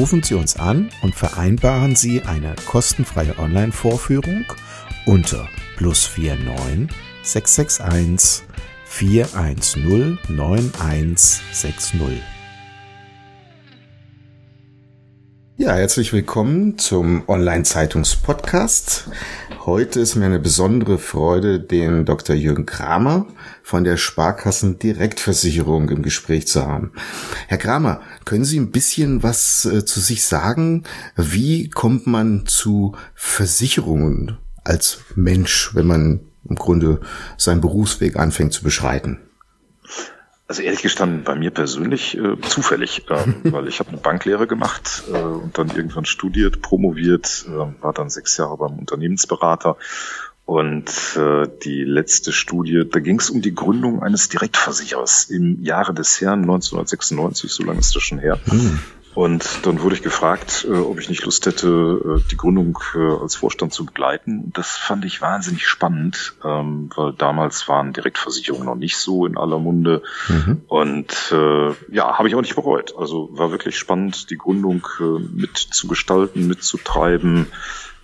Rufen Sie uns an und vereinbaren Sie eine kostenfreie Online-Vorführung unter plus 49 661 410 9160. Ja, herzlich willkommen zum Online-Zeitungs-Podcast. Heute ist mir eine besondere Freude, den Dr. Jürgen Kramer von der Sparkassen Direktversicherung im Gespräch zu haben. Herr Kramer, können Sie ein bisschen was äh, zu sich sagen? Wie kommt man zu Versicherungen als Mensch, wenn man im Grunde seinen Berufsweg anfängt zu beschreiten? Also ehrlich gestanden, bei mir persönlich äh, zufällig, äh, weil ich habe eine Banklehre gemacht äh, und dann irgendwann studiert, promoviert, äh, war dann sechs Jahre beim Unternehmensberater und äh, die letzte Studie, da ging es um die Gründung eines Direktversicherers im Jahre des Herrn 1996, so lange ist das schon her. Hm. Und dann wurde ich gefragt, äh, ob ich nicht Lust hätte, äh, die Gründung äh, als Vorstand zu begleiten. Das fand ich wahnsinnig spannend, ähm, weil damals waren Direktversicherungen noch nicht so in aller Munde. Mhm. Und äh, ja, habe ich auch nicht bereut. Also war wirklich spannend, die Gründung äh, mitzugestalten, mitzutreiben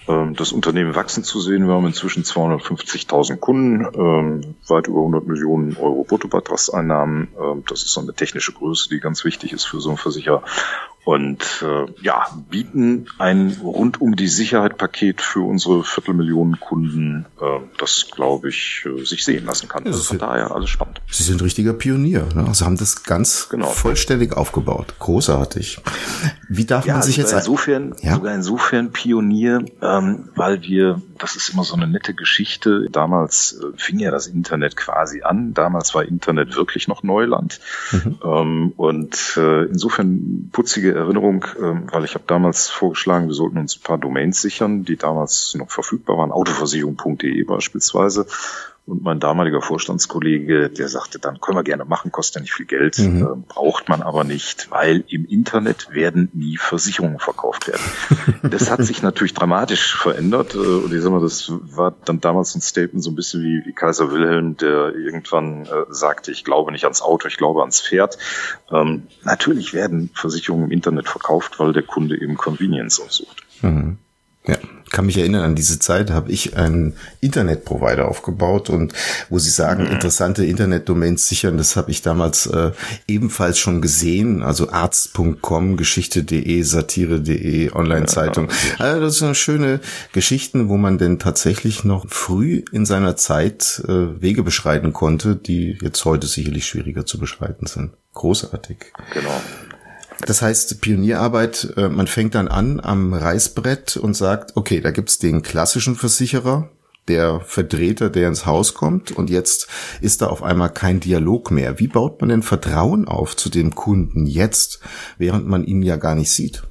ähm, das Unternehmen wachsen zu sehen. Wir haben inzwischen 250.000 Kunden, ähm, weit über 100 Millionen Euro Bruttobeitragseinnahmen. Das ist so eine technische Größe, die ganz wichtig ist für so einen Versicherer und äh, ja, bieten ein rund um die Sicherheit Paket für unsere Viertelmillionen Kunden, äh, das glaube ich äh, sich sehen lassen kann. also von daher alles spannend. Sie sind richtiger Pionier, ne? Sie haben das ganz genau. vollständig aufgebaut. Großartig. Wie darf ja, man sich jetzt insofern ja? sogar insofern Pionier, ähm, weil wir das ist immer so eine nette Geschichte. Damals äh, fing ja das Internet quasi an. Damals war Internet wirklich noch Neuland. Mhm. Ähm, und äh, insofern putzige Erinnerung, äh, weil ich habe damals vorgeschlagen, wir sollten uns ein paar Domains sichern, die damals noch verfügbar waren, autoversicherung.de beispielsweise. Und mein damaliger Vorstandskollege, der sagte dann, können wir gerne machen, kostet ja nicht viel Geld, mhm. äh, braucht man aber nicht, weil im Internet werden nie Versicherungen verkauft werden. das hat sich natürlich dramatisch verändert. Äh, und ich sag mal, das war dann damals ein Statement so ein bisschen wie, wie Kaiser Wilhelm, der irgendwann äh, sagte, ich glaube nicht ans Auto, ich glaube ans Pferd. Ähm, natürlich werden Versicherungen im Internet verkauft, weil der Kunde eben Convenience aufsucht. Mhm. Ja, kann mich erinnern an diese Zeit, habe ich einen Internetprovider aufgebaut und wo Sie sagen, mhm. interessante Internetdomains sichern, das habe ich damals äh, ebenfalls schon gesehen, also arzt.com, geschichte.de, satire.de, Online-Zeitung. Also das sind schöne Geschichten, wo man denn tatsächlich noch früh in seiner Zeit äh, Wege beschreiten konnte, die jetzt heute sicherlich schwieriger zu beschreiten sind. Großartig. Genau. Das heißt, Pionierarbeit, äh, man fängt dann an am Reißbrett und sagt, okay, da gibt's den klassischen Versicherer, der Vertreter, der ins Haus kommt und jetzt ist da auf einmal kein Dialog mehr. Wie baut man denn Vertrauen auf zu dem Kunden jetzt, während man ihn ja gar nicht sieht?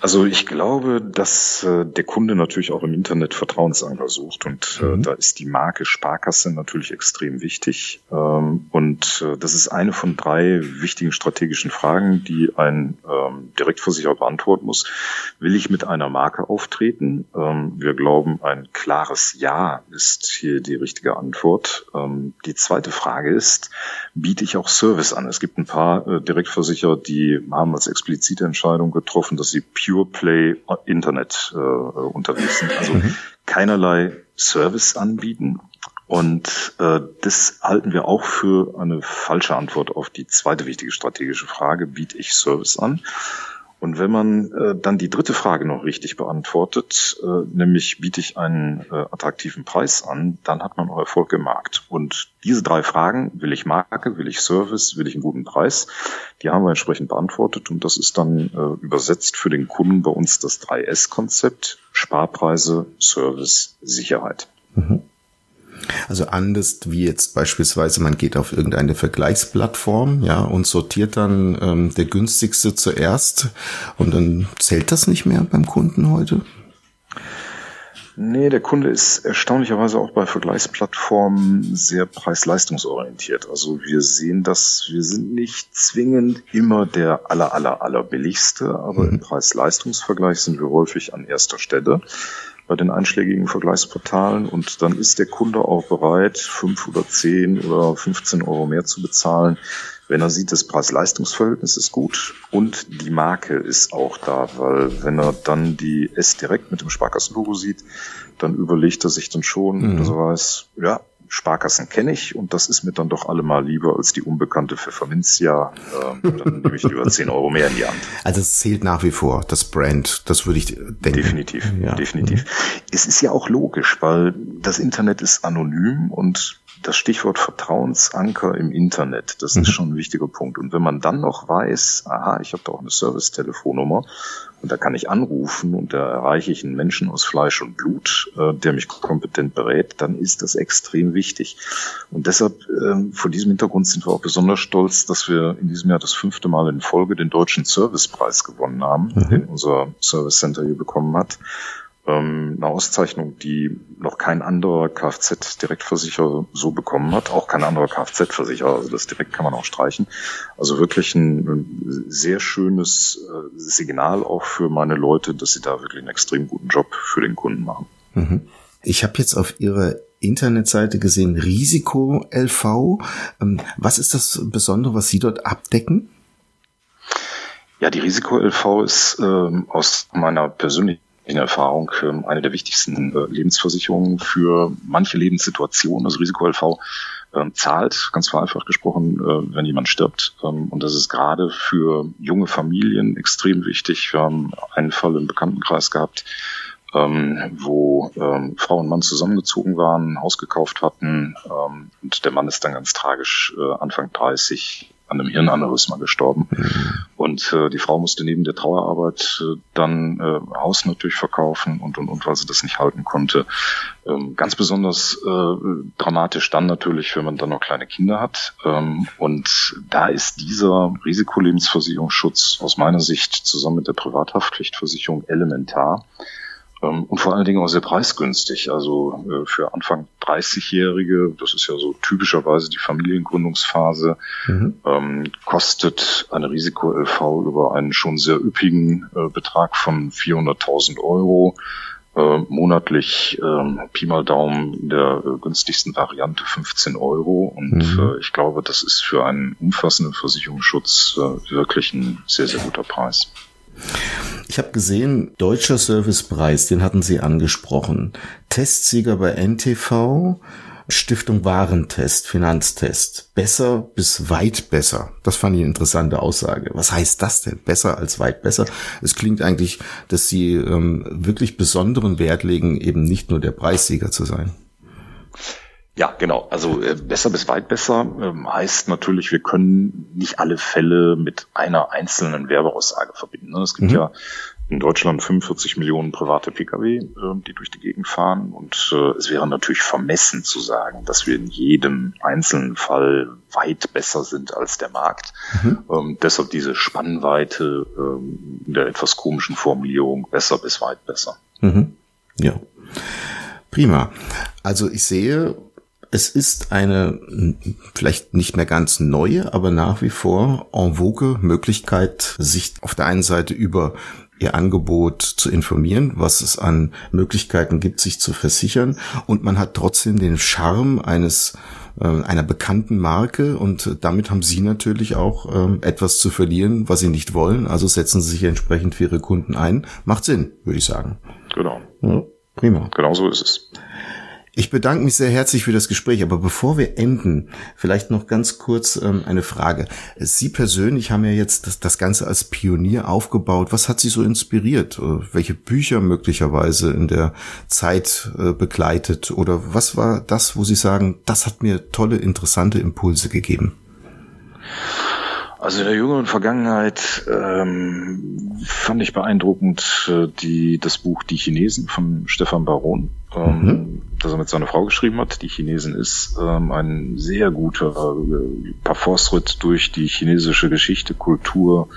Also ich glaube, dass äh, der Kunde natürlich auch im Internet Vertrauensanker sucht und äh, mhm. da ist die Marke Sparkasse natürlich extrem wichtig. Ähm, und äh, das ist eine von drei wichtigen strategischen Fragen, die ein ähm, Direktversicherer beantworten muss. Will ich mit einer Marke auftreten? Ähm, wir glauben, ein klares Ja ist hier die richtige Antwort. Ähm, die zweite Frage ist, biete ich auch Service an? Es gibt ein paar äh, Direktversicherer, die haben als explizite Entscheidung getroffen, dass sie Pure Play Internet äh, unterwegs sind. Also mhm. keinerlei Service anbieten. Und äh, das halten wir auch für eine falsche Antwort auf die zweite wichtige strategische Frage, biete ich Service an? Und wenn man äh, dann die dritte Frage noch richtig beantwortet, äh, nämlich biete ich einen äh, attraktiven Preis an, dann hat man auch Erfolg im Markt. Und diese drei Fragen, will ich Marke, will ich Service, will ich einen guten Preis, die haben wir entsprechend beantwortet und das ist dann äh, übersetzt für den Kunden bei uns das 3S-Konzept, Sparpreise, Service, Sicherheit. Mhm. Also anders wie jetzt beispielsweise, man geht auf irgendeine Vergleichsplattform, ja, und sortiert dann ähm, der günstigste zuerst und dann zählt das nicht mehr beim Kunden heute? Nee, der Kunde ist erstaunlicherweise auch bei Vergleichsplattformen sehr preis-leistungsorientiert. Also wir sehen das, wir sind nicht zwingend immer der aller, aller, aller billigste, aber mhm. im Preis-Leistungsvergleich sind wir häufig an erster Stelle bei den einschlägigen Vergleichsportalen und dann ist der Kunde auch bereit, fünf oder zehn oder 15 Euro mehr zu bezahlen, wenn er sieht, das Preis-Leistungs-Verhältnis ist gut und die Marke ist auch da, weil wenn er dann die S direkt mit dem Sparkassenlogo sieht, dann überlegt er sich dann schon, mhm. dass er weiß, ja, Sparkassen kenne ich und das ist mir dann doch allemal lieber als die unbekannte Pfefferminzia. Äh, dann nehme ich lieber 10 Euro mehr in die Hand. Also es zählt nach wie vor, das Brand, das würde ich denken. Definitiv, ja. definitiv. Mhm. Es ist ja auch logisch, weil das Internet ist anonym und das Stichwort Vertrauensanker im Internet, das ist mhm. schon ein wichtiger Punkt. Und wenn man dann noch weiß, aha, ich habe da auch eine Service-Telefonnummer und da kann ich anrufen und da erreiche ich einen Menschen aus Fleisch und Blut, äh, der mich kompetent berät, dann ist das extrem wichtig. Und deshalb, äh, vor diesem Hintergrund sind wir auch besonders stolz, dass wir in diesem Jahr das fünfte Mal in Folge den Deutschen Servicepreis gewonnen haben, mhm. den unser Service Center hier bekommen hat ähm, eine Auszeichnung, die noch kein anderer Kfz-Direktversicherer so bekommen hat, auch kein anderer Kfz-Versicherer, also das direkt kann man auch streichen. Also wirklich ein, ein sehr schönes äh, Signal auch für meine Leute, dass sie da wirklich einen extrem guten Job für den Kunden machen. Mhm. Ich habe jetzt auf Ihrer Internetseite gesehen, Risiko-LV. Ähm, was ist das Besondere, was Sie dort abdecken? Ja, die Risiko-LV ist ähm, aus meiner persönlichen in Erfahrung ähm, eine der wichtigsten äh, Lebensversicherungen für manche Lebenssituationen. Also Risiko-LV äh, zahlt, ganz vereinfacht gesprochen, äh, wenn jemand stirbt. Ähm, und das ist gerade für junge Familien extrem wichtig. Wir haben einen Fall im Bekanntenkreis gehabt, ähm, wo ähm, Frau und Mann zusammengezogen waren, Haus gekauft hatten ähm, und der Mann ist dann ganz tragisch äh, Anfang 30 an einem Hirnaneurysma gestorben. Mhm. Und äh, die Frau musste neben der Trauerarbeit äh, dann äh, Haus natürlich verkaufen und, und, und, weil sie das nicht halten konnte. Ähm, ganz besonders äh, dramatisch dann natürlich, wenn man dann noch kleine Kinder hat. Ähm, und da ist dieser Risikolebensversicherungsschutz aus meiner Sicht zusammen mit der Privathaftpflichtversicherung elementar. Ähm, und vor allen Dingen auch sehr preisgünstig. Also äh, für Anfang 30-Jährige, das ist ja so typischerweise die Familiengründungsphase, mhm. ähm, kostet eine Risiko-LV über einen schon sehr üppigen äh, Betrag von 400.000 Euro. Äh, monatlich äh, Pi mal Daumen in der günstigsten Variante 15 Euro. Und mhm. ich glaube, das ist für einen umfassenden Versicherungsschutz wirklich ein sehr, sehr guter Preis. Ich habe gesehen, Deutscher Servicepreis, den hatten Sie angesprochen. Testsieger bei NTV, Stiftung Warentest, Finanztest. Besser bis weit besser. Das fand ich eine interessante Aussage. Was heißt das denn? Besser als weit besser? Es klingt eigentlich, dass Sie ähm, wirklich besonderen Wert legen, eben nicht nur der Preissieger zu sein. Ja, genau. Also äh, besser bis weit besser ähm, heißt natürlich, wir können nicht alle Fälle mit einer einzelnen Werbeaussage verbinden. Ne? Es gibt mhm. ja in Deutschland 45 Millionen private Pkw, äh, die durch die Gegend fahren. Und äh, es wäre natürlich vermessen zu sagen, dass wir in jedem einzelnen Fall weit besser sind als der Markt. Mhm. Ähm, deshalb diese Spannweite ähm, in der etwas komischen Formulierung besser bis weit besser. Mhm. Ja. Prima. Also ich sehe, es ist eine vielleicht nicht mehr ganz neue, aber nach wie vor en vogue Möglichkeit, sich auf der einen Seite über ihr Angebot zu informieren, was es an Möglichkeiten gibt, sich zu versichern. Und man hat trotzdem den Charme eines äh, einer bekannten Marke und damit haben Sie natürlich auch ähm, etwas zu verlieren, was Sie nicht wollen. Also setzen Sie sich entsprechend für Ihre Kunden ein. Macht Sinn, würde ich sagen. Genau. Ja, prima. Genau so ist es. Ich bedanke mich sehr herzlich für das Gespräch, aber bevor wir enden, vielleicht noch ganz kurz ähm, eine Frage. Sie persönlich haben ja jetzt das, das Ganze als Pionier aufgebaut. Was hat Sie so inspiriert? Äh, welche Bücher möglicherweise in der Zeit äh, begleitet? Oder was war das, wo Sie sagen, das hat mir tolle, interessante Impulse gegeben? Also in der jüngeren Vergangenheit ähm, fand ich beeindruckend äh, die, das Buch Die Chinesen von Stefan Baron, ähm, mhm. das er mit seiner Frau geschrieben hat. Die Chinesen ist ähm, ein sehr guter äh, Parforce-Ritt durch die chinesische Geschichte, Kultur,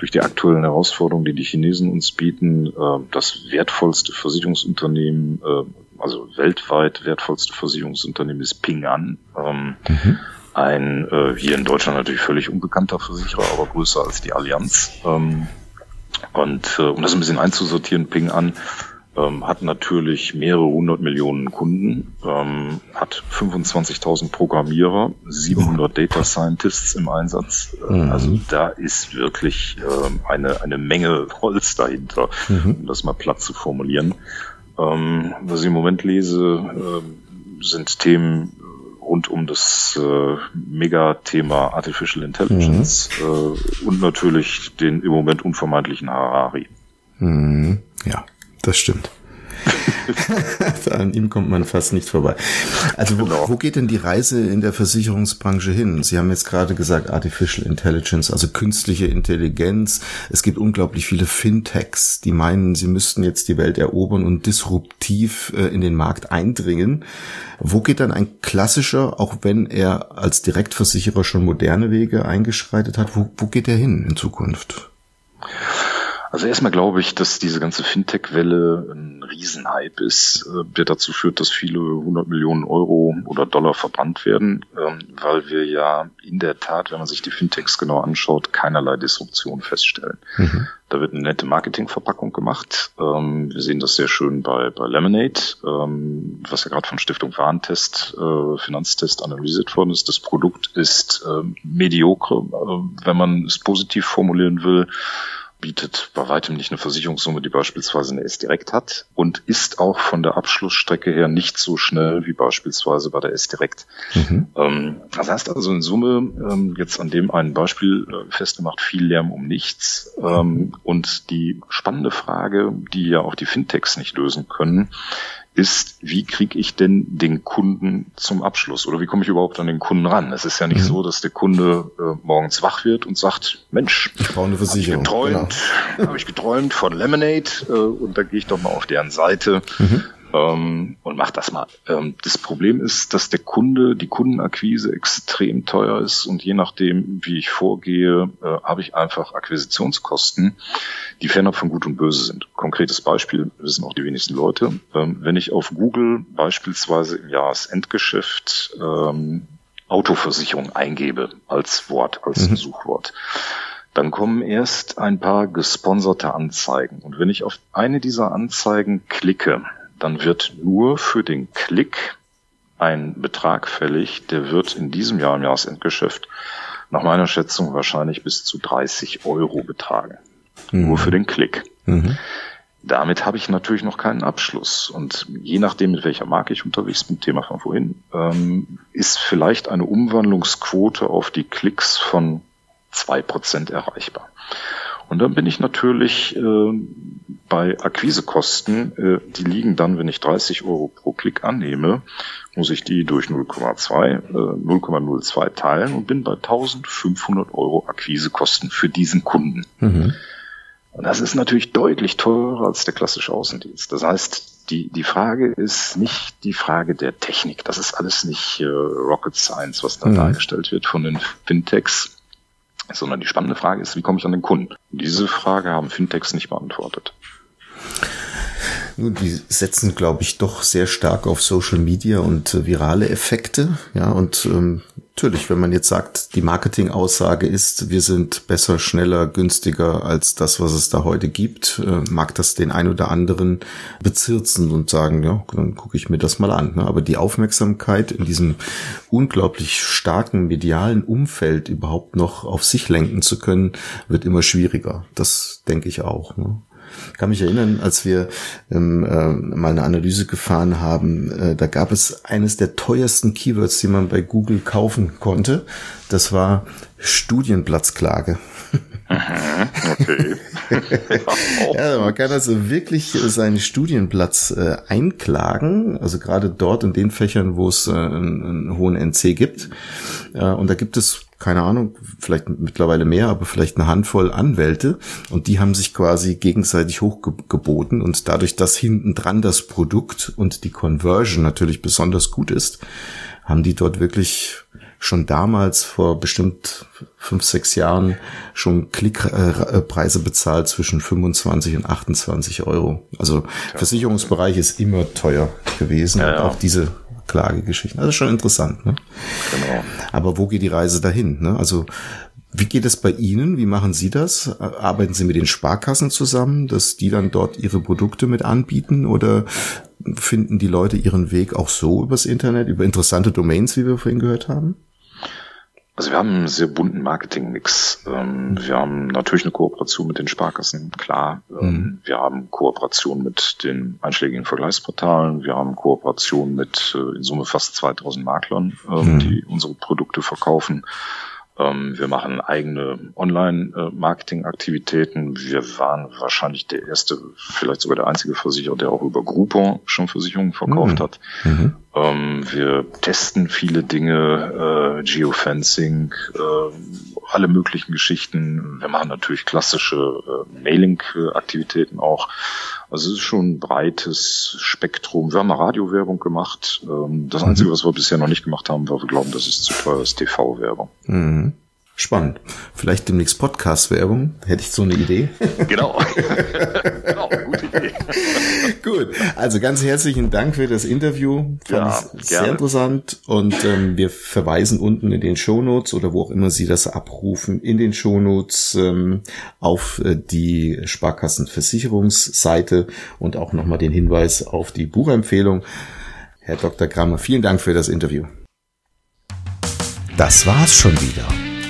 durch die aktuellen Herausforderungen, die die Chinesen uns bieten. Äh, das wertvollste Versicherungsunternehmen, äh, also weltweit wertvollste Versicherungsunternehmen ist Ping An. Ähm, mhm ein äh, hier in Deutschland natürlich völlig unbekannter Versicherer, aber größer als die Allianz. Ähm, und äh, um das ein bisschen einzusortieren, Ping an ähm, hat natürlich mehrere hundert Millionen Kunden, ähm, hat 25.000 Programmierer, 700 Data Scientists im Einsatz. Mhm. Also da ist wirklich ähm, eine, eine Menge Holz dahinter, mhm. um das mal platt zu formulieren. Ähm, was ich im Moment lese, äh, sind Themen rund um das äh, Megathema Artificial Intelligence mhm. äh, und natürlich den im Moment unvermeidlichen Harari. Mhm. Ja, das stimmt. An ihm kommt man fast nicht vorbei. Also wo, genau. wo, geht denn die Reise in der Versicherungsbranche hin? Sie haben jetzt gerade gesagt Artificial Intelligence, also künstliche Intelligenz. Es gibt unglaublich viele Fintechs, die meinen, sie müssten jetzt die Welt erobern und disruptiv äh, in den Markt eindringen. Wo geht dann ein klassischer, auch wenn er als Direktversicherer schon moderne Wege eingeschreitet hat, wo, wo geht er hin in Zukunft? Also erstmal glaube ich, dass diese ganze Fintech-Welle ein Riesenhype ist, äh, der dazu führt, dass viele hundert Millionen Euro oder Dollar verbrannt werden, ähm, weil wir ja in der Tat, wenn man sich die Fintechs genau anschaut, keinerlei Disruption feststellen. Mhm. Da wird eine nette Marketingverpackung gemacht. Ähm, wir sehen das sehr schön bei, bei Lemonade, ähm, was ja gerade von Stiftung Warentest, äh, Finanztest analysiert worden ist. Das Produkt ist mediocre, äh, wenn man es positiv formulieren will bietet bei weitem nicht eine Versicherungssumme, die beispielsweise eine S-Direkt hat und ist auch von der Abschlussstrecke her nicht so schnell wie beispielsweise bei der S-Direkt. Mhm. Ähm, das heißt also in Summe, ähm, jetzt an dem einen Beispiel äh, festgemacht, viel Lärm um nichts. Ähm, und die spannende Frage, die ja auch die Fintechs nicht lösen können, ist, wie kriege ich denn den Kunden zum Abschluss oder wie komme ich überhaupt an den Kunden ran? Es ist ja nicht mhm. so, dass der Kunde äh, morgens wach wird und sagt, Mensch, ich brauche eine Versicherung. Habe ich geträumt, genau. habe ich geträumt von Lemonade äh, und da gehe ich doch mal auf deren Seite. Mhm ähm, und mach das mal. Ähm, das Problem ist, dass der Kunde, die Kundenakquise extrem teuer ist und je nachdem, wie ich vorgehe, äh, habe ich einfach Akquisitionskosten, die fernab von Gut und Böse sind. Konkretes Beispiel wissen auch die wenigsten Leute. Ähm, wenn ich auf Google beispielsweise im Jahresendgeschäft ähm, Autoversicherung eingebe als Wort, als mhm. Suchwort, dann kommen erst ein paar gesponserte Anzeigen. Und wenn ich auf eine dieser Anzeigen klicke, dann wird nur für den Klick ein Betrag fällig, der wird in diesem Jahr im Jahresendgeschäft nach meiner Schätzung wahrscheinlich bis zu 30 Euro betragen. Mhm. Nur für den Klick. Mhm. Damit habe ich natürlich noch keinen Abschluss. Und je nachdem, mit welcher Marke ich unterwegs bin, Thema von vorhin, ähm, ist vielleicht eine Umwandlungsquote auf die Klicks von zwei Prozent erreichbar. Und dann bin ich natürlich äh, bei Akquisekosten, äh, die liegen dann, wenn ich 30 Euro pro Klick annehme, muss ich die durch 0,2, äh, 0,02 teilen und bin bei 1500 Euro Akquisekosten für diesen Kunden. Mhm. Und das ist natürlich deutlich teurer als der klassische Außendienst. Das heißt, die, die Frage ist nicht die Frage der Technik. Das ist alles nicht äh, Rocket Science, was da mhm. dargestellt wird von den Fintechs sondern die spannende Frage ist, wie komme ich an den Kunden? Diese Frage haben Fintechs nicht beantwortet. Nun, die setzen, glaube ich, doch sehr stark auf Social Media und äh, virale Effekte. Ja, und ähm, natürlich, wenn man jetzt sagt, die Marketingaussage ist, wir sind besser, schneller, günstiger als das, was es da heute gibt, äh, mag das den ein oder anderen bezirzen und sagen, ja, dann gucke ich mir das mal an. Ne? Aber die Aufmerksamkeit in diesem unglaublich starken medialen Umfeld überhaupt noch auf sich lenken zu können, wird immer schwieriger. Das denke ich auch. Ne? Ich kann mich erinnern, als wir ähm, äh, mal eine Analyse gefahren haben, äh, da gab es eines der teuersten Keywords, die man bei Google kaufen konnte. Das war Studienplatzklage. Okay. ja, man kann also wirklich seinen Studienplatz äh, einklagen, also gerade dort in den Fächern, wo es äh, einen, einen, hohen NC gibt. Äh, und da gibt es keine Ahnung, vielleicht mittlerweile mehr, aber vielleicht eine Handvoll Anwälte und die haben sich quasi gegenseitig hochgeboten und dadurch, dass hinten dran das Produkt und die Conversion natürlich besonders gut ist, haben die dort wirklich schon damals vor bestimmt fünf, sechs Jahren schon Klickpreise bezahlt zwischen 25 und 28 Euro. Also ja. Versicherungsbereich ist immer teuer gewesen. Ja, ja. Auch diese Klagegeschichten. Also schon interessant. Ne? Genau. Aber wo geht die Reise dahin? Ne? Also wie geht es bei Ihnen? Wie machen Sie das? Arbeiten Sie mit den Sparkassen zusammen, dass die dann dort ihre Produkte mit anbieten oder finden die Leute ihren Weg auch so übers Internet, über interessante Domains, wie wir vorhin gehört haben? Also wir haben einen sehr bunten Marketingmix. Ähm, wir haben natürlich eine Kooperation mit den Sparkassen, klar. Ähm, mhm. Wir haben Kooperation mit den einschlägigen Vergleichsportalen. Wir haben Kooperation mit äh, in Summe fast 2000 Maklern, ähm, mhm. die unsere Produkte verkaufen. Ähm, wir machen eigene Online-Marketing-Aktivitäten. Wir waren wahrscheinlich der erste, vielleicht sogar der einzige Versicherer, der auch über Groupon schon Versicherungen verkauft mhm. hat. Mhm. Ähm, wir testen viele Dinge, äh, Geofencing, äh, alle möglichen Geschichten. Wir machen natürlich klassische äh, Mailing-Aktivitäten auch. Also es ist schon ein breites Spektrum. Wir haben eine Radiowerbung gemacht. Ähm, das Einzige, mhm. was wir bisher noch nicht gemacht haben, weil wir glauben, das ist zu teuer, ist TV-Werbung. Mhm. Spannend. Vielleicht demnächst Podcast-Werbung. Hätte ich so eine Idee. Genau. genau, gute Idee. Gut. Also ganz herzlichen Dank für das Interview. Fand ja, sehr gerne. interessant. Und ähm, wir verweisen unten in den Shownotes oder wo auch immer Sie das abrufen, in den Shownotes ähm, auf äh, die Sparkassenversicherungsseite und auch nochmal den Hinweis auf die Buchempfehlung. Herr Dr. Kramer, vielen Dank für das Interview. Das war's schon wieder.